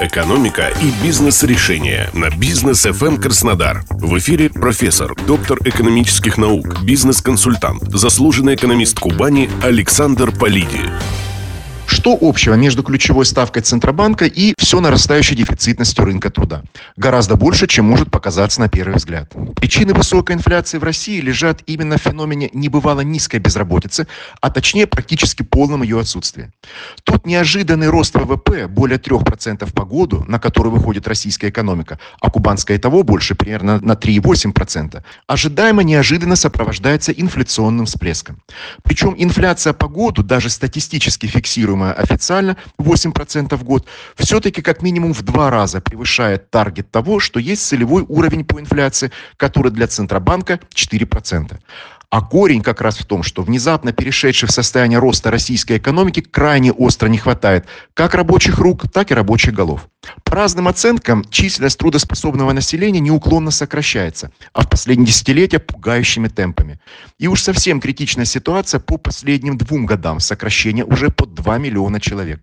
Экономика и бизнес-решения на бизнес FM Краснодар. В эфире профессор, доктор экономических наук, бизнес-консультант, заслуженный экономист Кубани Александр Полиди. Что общего между ключевой ставкой Центробанка и все нарастающей дефицитностью рынка труда? Гораздо больше, чем может показаться на первый взгляд. Причины высокой инфляции в России лежат именно в феномене небывало низкой безработицы, а точнее практически полном ее отсутствии. Тот неожиданный рост ВВП более 3% по году, на который выходит российская экономика, а кубанская и того больше, примерно на 3,8%, ожидаемо неожиданно сопровождается инфляционным всплеском. Причем инфляция по году, даже статистически фиксируемая официально 8% в год, все-таки как минимум в два раза превышает таргет того, что есть целевой уровень по инфляции, который для Центробанка 4%. А корень как раз в том, что внезапно перешедшей в состояние роста российской экономики крайне остро не хватает как рабочих рук, так и рабочих голов. По разным оценкам, численность трудоспособного населения неуклонно сокращается, а в последние десятилетия пугающими темпами. И уж совсем критичная ситуация по последним двум годам сокращения уже под 2 миллиона человек.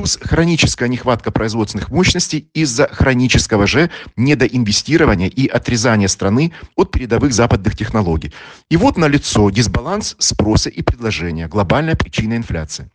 Плюс хроническая нехватка производственных мощностей из-за хронического же недоинвестирования и отрезания страны от передовых западных технологий. И вот налицо дисбаланс спроса и предложения, глобальная причина инфляции.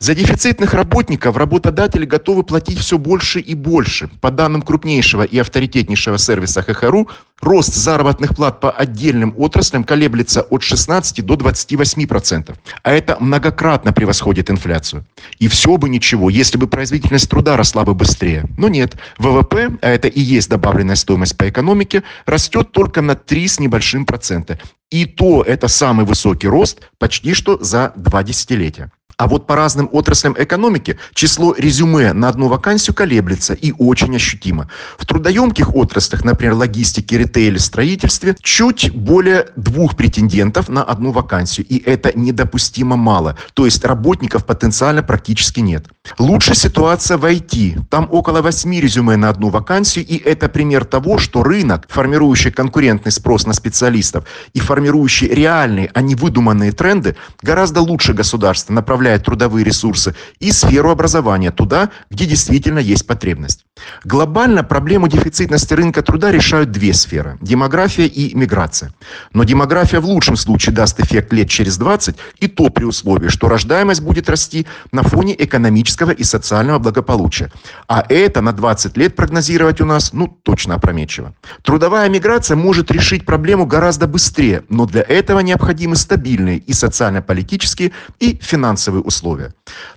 За дефицитных работников работодатели готовы платить все больше и больше. По данным крупнейшего и авторитетнейшего сервиса ХХРУ, рост заработных плат по отдельным отраслям колеблется от 16 до 28%. А это многократно превосходит инфляцию. И все бы ничего, если бы производительность труда росла бы быстрее. Но нет, ВВП, а это и есть добавленная стоимость по экономике, растет только на 3 с небольшим процента. И то это самый высокий рост почти что за два десятилетия. А вот по разным отраслям экономики число резюме на одну вакансию колеблется и очень ощутимо. В трудоемких отраслях, например, логистике, ритейле, строительстве, чуть более двух претендентов на одну вакансию. И это недопустимо мало. То есть работников потенциально практически нет. Лучшая ситуация в IT. Там около 8 резюме на одну вакансию. И это пример того, что рынок, формирующий конкурентный спрос на специалистов и формирующий реальные, а не выдуманные тренды, гораздо лучше государства направляет трудовые ресурсы и сферу образования туда, где действительно есть потребность. Глобально проблему дефицитности рынка труда решают две сферы – демография и миграция. Но демография в лучшем случае даст эффект лет через 20, и то при условии, что рождаемость будет расти на фоне экономического и социального благополучия. А это на 20 лет прогнозировать у нас, ну, точно опрометчиво. Трудовая миграция может решить проблему гораздо быстрее, но для этого необходимы стабильные и социально-политические, и финансовые условия.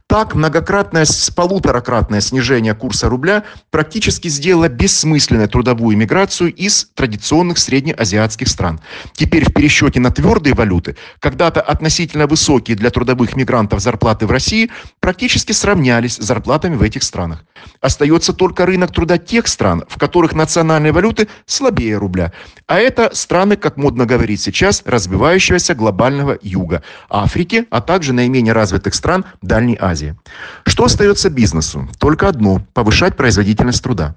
Так, многократное с полуторакратное снижение курса рубля практически сделало бессмысленной трудовую миграцию из традиционных среднеазиатских стран. Теперь в пересчете на твердые валюты, когда-то относительно высокие для трудовых мигрантов зарплаты в России практически сравнялись с зарплатами в этих странах. Остается только рынок труда тех стран, в которых национальные валюты слабее рубля. А это страны, как модно говорить сейчас, развивающегося глобального юга, Африки, а также наименее развитых стран Дальней Азии. Что остается бизнесу? Только одно – повышать производительность труда.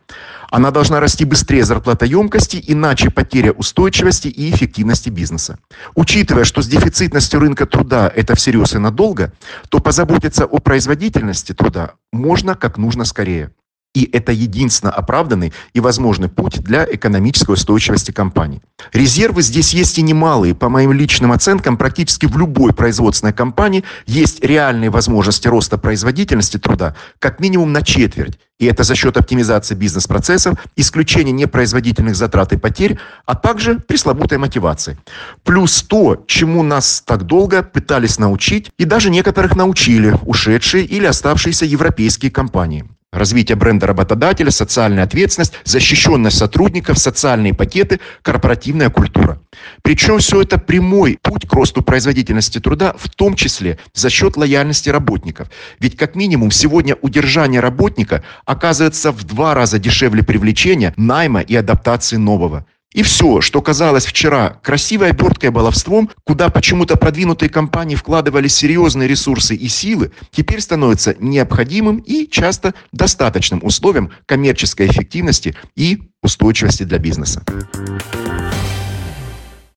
Она должна расти быстрее зарплатоемкости, иначе потеря устойчивости и эффективности бизнеса. Учитывая, что с дефицитностью рынка труда это всерьез и надолго, то позаботиться о производительности труда можно как нужно скорее. И это единственно оправданный и возможный путь для экономической устойчивости компании. Резервы здесь есть и немалые. По моим личным оценкам, практически в любой производственной компании есть реальные возможности роста производительности труда как минимум на четверть. И это за счет оптимизации бизнес-процессов, исключения непроизводительных затрат и потерь, а также пресловутой мотивации. Плюс то, чему нас так долго пытались научить, и даже некоторых научили ушедшие или оставшиеся европейские компании развитие бренда работодателя, социальная ответственность, защищенность сотрудников, социальные пакеты, корпоративная культура. Причем все это прямой путь к росту производительности труда, в том числе за счет лояльности работников. Ведь как минимум сегодня удержание работника оказывается в два раза дешевле привлечения, найма и адаптации нового. И все, что казалось вчера красивой оберткой баловством, куда почему-то продвинутые компании вкладывали серьезные ресурсы и силы, теперь становится необходимым и часто достаточным условием коммерческой эффективности и устойчивости для бизнеса.